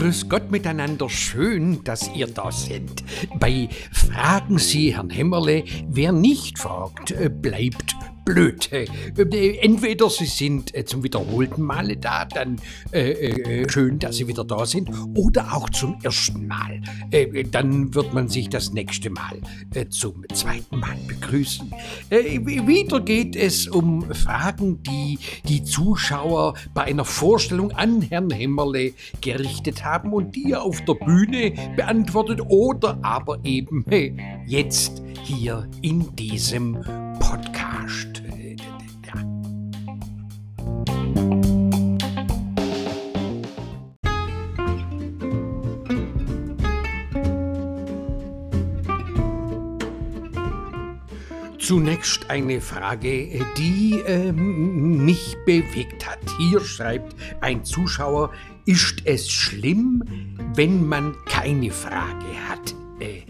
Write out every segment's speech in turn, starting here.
Grüß Gott miteinander, schön, dass ihr da seid. Bei Fragen Sie, Herrn Hämmerle, wer nicht fragt, äh, bleibt blöd. Äh, entweder Sie sind äh, zum wiederholten Male da, dann äh, äh, schön, dass Sie wieder da sind, oder auch zum ersten Mal. Äh, dann wird man sich das nächste Mal äh, zum zweiten Mal begrüßen. wieder geht es um Fragen, die die Zuschauer bei einer Vorstellung an Herrn Hämmerle gerichtet haben und die er auf der Bühne beantwortet oder aber eben jetzt hier in diesem Podcast. Zunächst eine Frage, die äh, mich bewegt hat. Hier schreibt ein Zuschauer, ist es schlimm, wenn man keine Frage hat? Äh,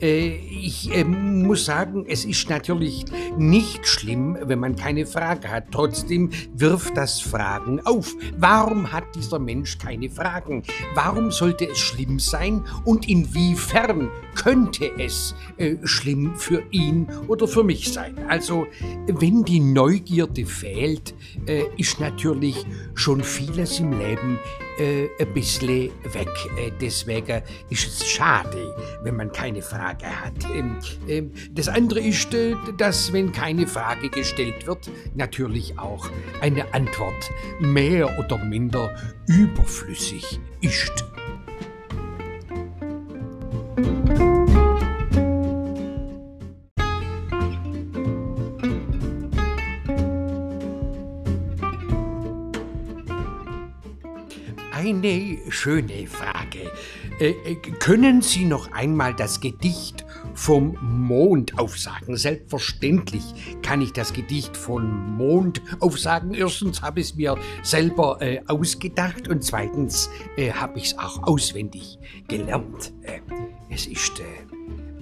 äh, ich äh, muss sagen, es ist natürlich nicht schlimm, wenn man keine Frage hat. Trotzdem wirft das Fragen auf. Warum hat dieser Mensch keine Fragen? Warum sollte es schlimm sein? Und inwiefern könnte es äh, schlimm für ihn oder für mich sein? Also, wenn die Neugierde fehlt, äh, ist natürlich schon vieles im Leben äh, ein bisschen weg. Äh, deswegen ist es schade, wenn man keine Frage hat. Das andere ist, äh, dass, wenn keine Frage gestellt wird, natürlich auch eine Antwort mehr oder minder überflüssig ist. Eine schöne Frage. Äh, äh, können Sie noch einmal das Gedicht vom Mond aufsagen? Selbstverständlich kann ich das Gedicht vom Mond aufsagen. Erstens habe ich es mir selber äh, ausgedacht und zweitens äh, habe ich es auch auswendig gelernt. Äh, es ist äh,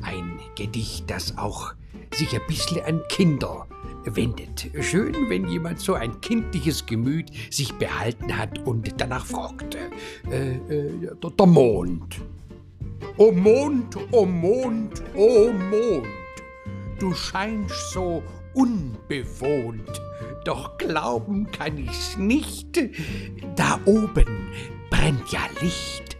ein Gedicht, das auch sich ein bisschen an Kinder wendet. Schön, wenn jemand so ein kindliches Gemüt sich behalten hat und danach fragte. Äh, äh, der Mond. O Mond, o Mond, o Mond, du scheinst so unbewohnt, doch glauben kann ich's nicht, da oben brennt ja Licht.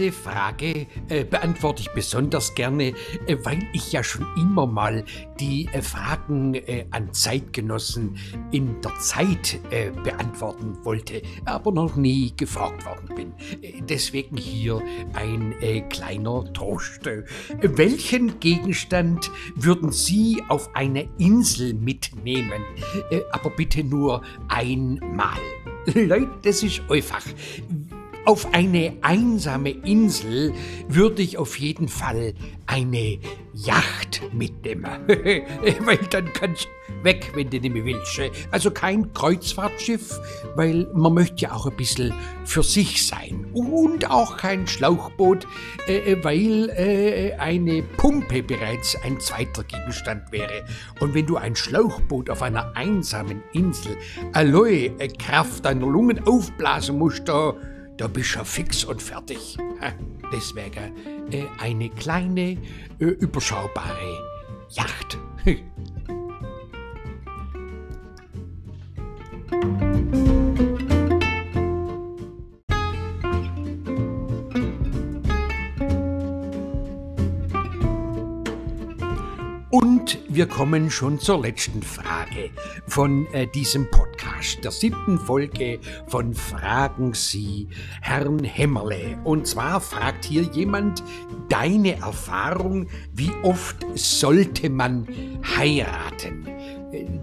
Diese Frage äh, beantworte ich besonders gerne, äh, weil ich ja schon immer mal die äh, Fragen äh, an Zeitgenossen in der Zeit äh, beantworten wollte, aber noch nie gefragt worden bin. Äh, deswegen hier ein kleiner Trost. welchen Gegenstand würden Sie auf eine Insel mitnehmen? aber bitte nur einmal. Leute, das ist einfach. Auf eine einsame Insel würde ich auf jeden Fall eine Yacht mitnehmen. weil dann kannst du weg, wenn du nicht mehr willst. Also kein Kreuzfahrtschiff, weil man möchte ja auch ein bisschen für sich sein. Und auch kein Schlauchboot, äh, äh, weil äh, eine Pumpe bereits ein zweiter Gegenstand wäre. Und wenn du ein Schlauchboot auf einer einsamen Insel Aloe Kraft deiner Lungen aufblasen musst, da da bist du fix und fertig. Deswegen äh, eine kleine, äh, überschaubare Yacht. Und wir kommen schon zur letzten Frage von äh, diesem Podcast, der siebten Folge von Fragen Sie Herrn Hämmerle. Und zwar fragt hier jemand deine Erfahrung, wie oft sollte man heiraten?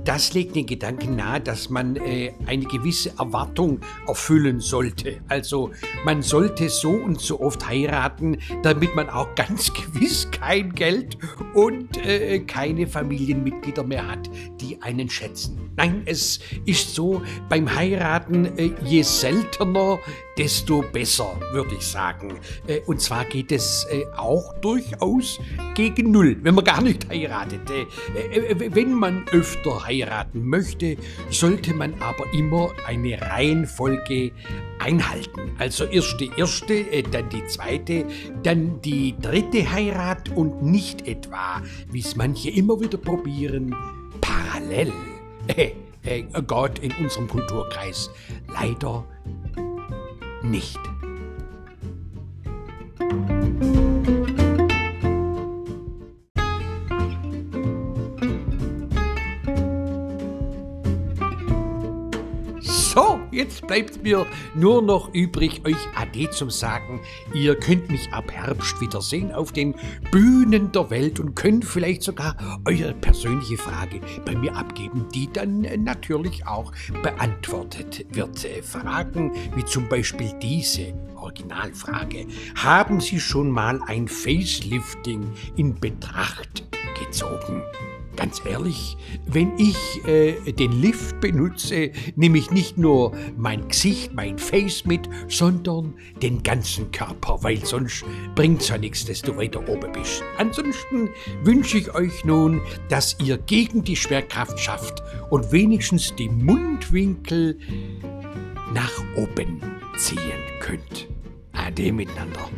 Das legt den Gedanken nahe, dass man äh, eine gewisse Erwartung erfüllen sollte. Also man sollte so und so oft heiraten, damit man auch ganz gewiss kein Geld und äh, keine Familienmitglieder mehr hat, die einen schätzen. Nein, es ist so, beim Heiraten, äh, je seltener, desto besser, würde ich sagen. Äh, und zwar geht es äh, auch durchaus gegen Null, wenn man gar nicht heiratet. Wenn man öfter heiraten möchte, sollte man aber immer eine Reihenfolge einhalten. Also erst die erste, dann die zweite, dann die dritte Heirat und nicht etwa, wie es manche immer wieder probieren, parallel. Äh, äh, Gott in unserem Kulturkreis leider nicht. Jetzt bleibt mir nur noch übrig, euch Ade zum Sagen. Ihr könnt mich ab Herbst wiedersehen auf den Bühnen der Welt und könnt vielleicht sogar eure persönliche Frage bei mir abgeben, die dann natürlich auch beantwortet wird. Fragen wie zum Beispiel diese Originalfrage. Haben Sie schon mal ein Facelifting in Betracht gezogen? Ganz ehrlich, wenn ich äh, den Lift benutze, nehme ich nicht nur mein Gesicht, mein Face mit, sondern den ganzen Körper, weil sonst bringt's ja nichts, dass du weiter oben bist. Ansonsten wünsche ich euch nun, dass ihr gegen die Schwerkraft schafft und wenigstens die Mundwinkel nach oben ziehen könnt. Ade miteinander.